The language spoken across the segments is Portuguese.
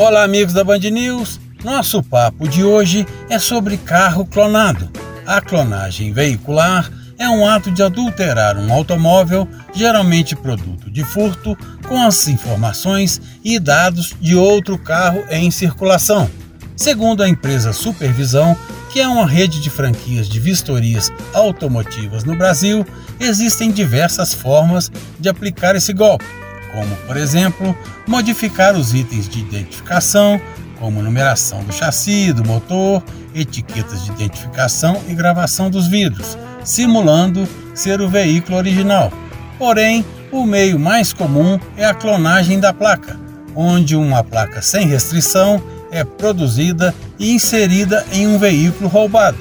Olá, amigos da Band News. Nosso papo de hoje é sobre carro clonado. A clonagem veicular é um ato de adulterar um automóvel, geralmente produto de furto, com as informações e dados de outro carro em circulação. Segundo a empresa Supervisão, que é uma rede de franquias de vistorias automotivas no Brasil, existem diversas formas de aplicar esse golpe, como, por exemplo, modificar os itens de identificação, como numeração do chassi, do motor, etiquetas de identificação e gravação dos vidros, simulando ser o veículo original. Porém, o meio mais comum é a clonagem da placa, onde uma placa sem restrição é produzida e inserida em um veículo roubado.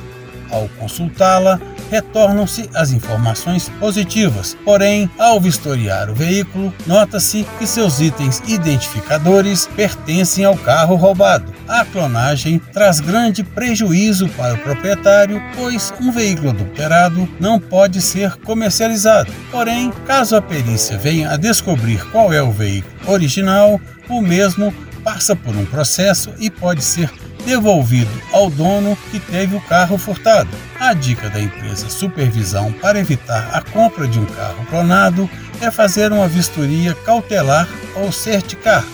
Ao consultá-la, retornam-se as informações positivas, porém, ao vistoriar o veículo, nota-se que seus itens identificadores pertencem ao carro roubado. A clonagem traz grande prejuízo para o proprietário, pois um veículo adulterado não pode ser comercializado. Porém, caso a perícia venha a descobrir qual é o veículo original, o mesmo passa por um processo e pode ser devolvido ao dono que teve o carro furtado. A dica da empresa Supervisão para evitar a compra de um carro clonado é fazer uma vistoria cautelar ou certicar.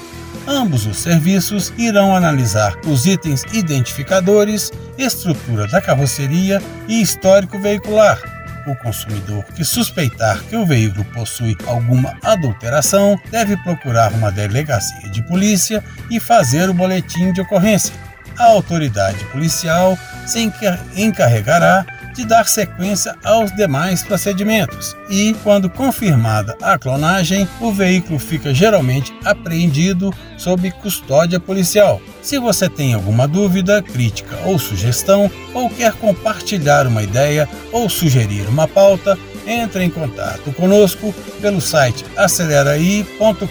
Ambos os serviços irão analisar os itens identificadores, estrutura da carroceria e histórico veicular. O consumidor que suspeitar que o veículo possui alguma adulteração deve procurar uma delegacia de polícia e fazer o boletim de ocorrência a autoridade policial se encarregará de dar sequência aos demais procedimentos e, quando confirmada a clonagem, o veículo fica geralmente apreendido sob custódia policial. Se você tem alguma dúvida, crítica ou sugestão, ou quer compartilhar uma ideia ou sugerir uma pauta, entre em contato conosco pelo site aceleraí.com.br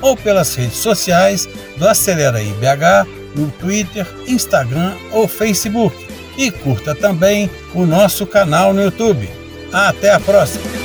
ou pelas redes sociais do Aceleraí BH no Twitter, Instagram ou Facebook. E curta também o nosso canal no YouTube. Até a próxima!